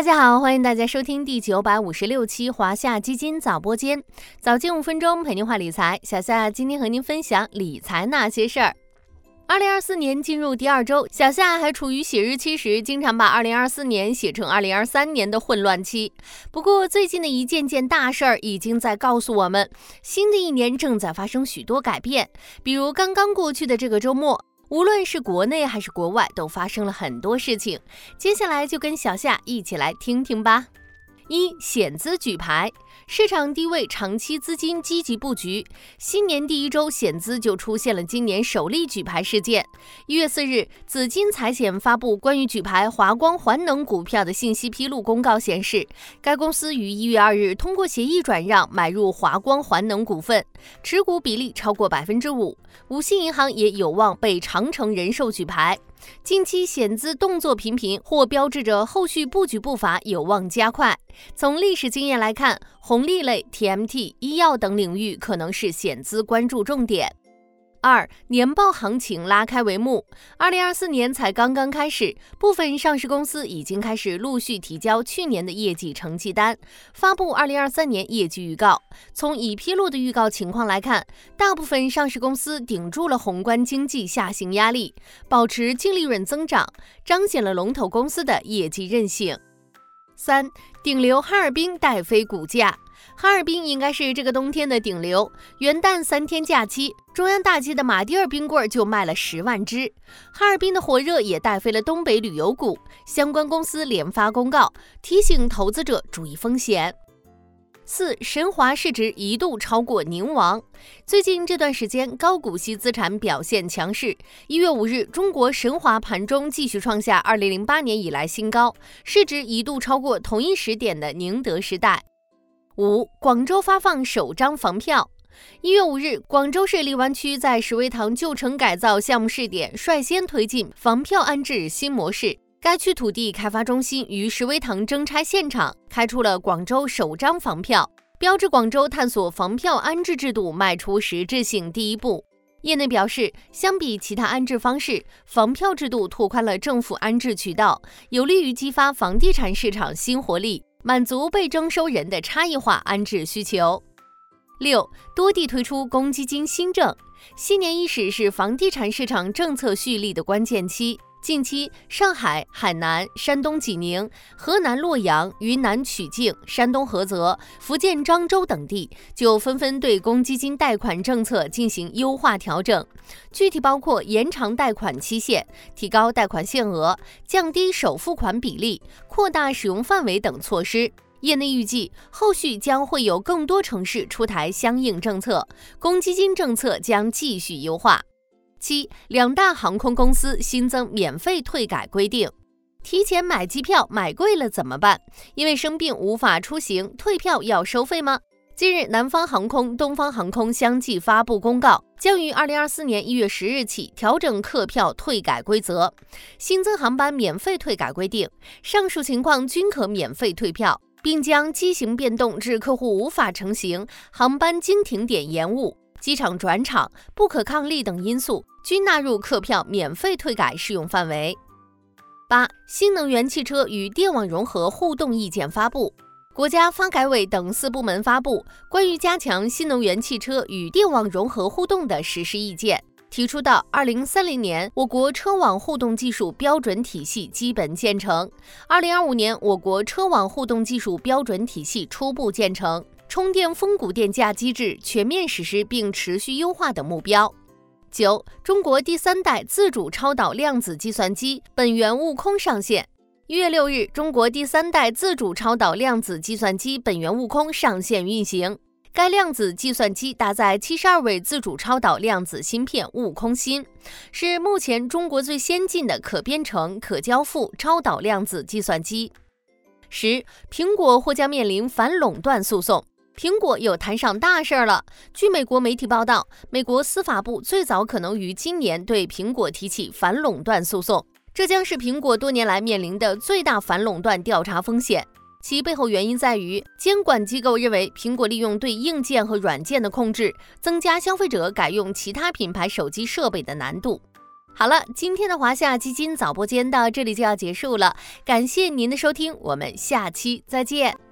大家好，欢迎大家收听第九百五十六期华夏基金早播间，早间五分钟陪您话理财。小夏今天和您分享理财那些事儿。二零二四年进入第二周，小夏还处于写日期时，经常把二零二四年写成二零二三年的混乱期。不过最近的一件件大事儿已经在告诉我们，新的一年正在发生许多改变。比如刚刚过去的这个周末。无论是国内还是国外，都发生了很多事情。接下来就跟小夏一起来听听吧。一险资举牌，市场低位，长期资金积极布局。新年第一周，险资就出现了今年首例举牌事件。一月四日，紫金财险发布关于举牌华光环能股票的信息披露公告，显示该公司于一月二日通过协议转让买入华光环能股份，持股比例超过百分之五。五星银行也有望被长城人寿举牌。近期险资动作频频，或标志着后续布局步伐有望加快。从历史经验来看，红利类、TMT、医药等领域可能是险资关注重点。二年报行情拉开帷幕，二零二四年才刚刚开始，部分上市公司已经开始陆续提交去年的业绩成绩单，发布二零二三年业绩预告。从已披露的预告情况来看，大部分上市公司顶住了宏观经济下行压力，保持净利润增长，彰显了龙头公司的业绩韧性。三顶流哈尔滨带飞股价。哈尔滨应该是这个冬天的顶流。元旦三天假期，中央大街的马迭尔冰棍就卖了十万只。哈尔滨的火热也带飞了东北旅游股，相关公司连发公告，提醒投资者注意风险。四神华市值一度超过宁王。最近这段时间，高股息资产表现强势。一月五日，中国神华盘中继续创下二零零八年以来新高，市值一度超过同一时点的宁德时代。五广州发放首张房票。一月五日，广州市荔湾区在石围塘旧城改造项目试点率先推进房票安置新模式。该区土地开发中心于石围塘征拆现场开出了广州首张房票，标志广州探索房票安置制度迈出实质性第一步。业内表示，相比其他安置方式，房票制度拓宽了政府安置渠道，有利于激发房地产市场新活力。满足被征收人的差异化安置需求。六，多地推出公积金新政。新年伊始是房地产市场政策蓄力的关键期。近期，上海、海南、山东济宁、河南洛阳、云南曲靖、山东菏泽、福建漳州等地就纷纷对公积金贷款政策进行优化调整，具体包括延长贷款期限、提高贷款限额、降低首付款比例、扩大使用范围等措施。业内预计，后续将会有更多城市出台相应政策，公积金政策将继续优化。七，两大航空公司新增免费退改规定。提前买机票买贵了怎么办？因为生病无法出行，退票要收费吗？近日，南方航空、东方航空相继发布公告，将于二零二四年一月十日起调整客票退改规则，新增航班免费退改规定，上述情况均可免费退票，并将机型变动至客户无法成行、航班经停点延误。机场转场、不可抗力等因素均纳入客票免费退改适用范围。八、新能源汽车与电网融合互动意见发布，国家发改委等四部门发布关于加强新能源汽车与电网融合互动的实施意见，提出到二零三零年，我国车网互动技术标准体系基本建成；二零二五年，我国车网互动技术标准体系初步建成。充电峰谷电价机制全面实施并持续优化的目标。九，中国第三代自主超导量子计算机本源悟空上线。一月六日，中国第三代自主超导量子计算机本源悟空上线运行。该量子计算机搭载七十二位自主超导量子芯片悟空芯，是目前中国最先进的可编程、可交付超导量子计算机。十，苹果或将面临反垄断诉讼。苹果又摊上大事儿了。据美国媒体报道，美国司法部最早可能于今年对苹果提起反垄断诉讼，这将是苹果多年来面临的最大反垄断调查风险。其背后原因在于，监管机构认为苹果利用对硬件和软件的控制，增加消费者改用其他品牌手机设备的难度。好了，今天的华夏基金早播间到这里就要结束了，感谢您的收听，我们下期再见。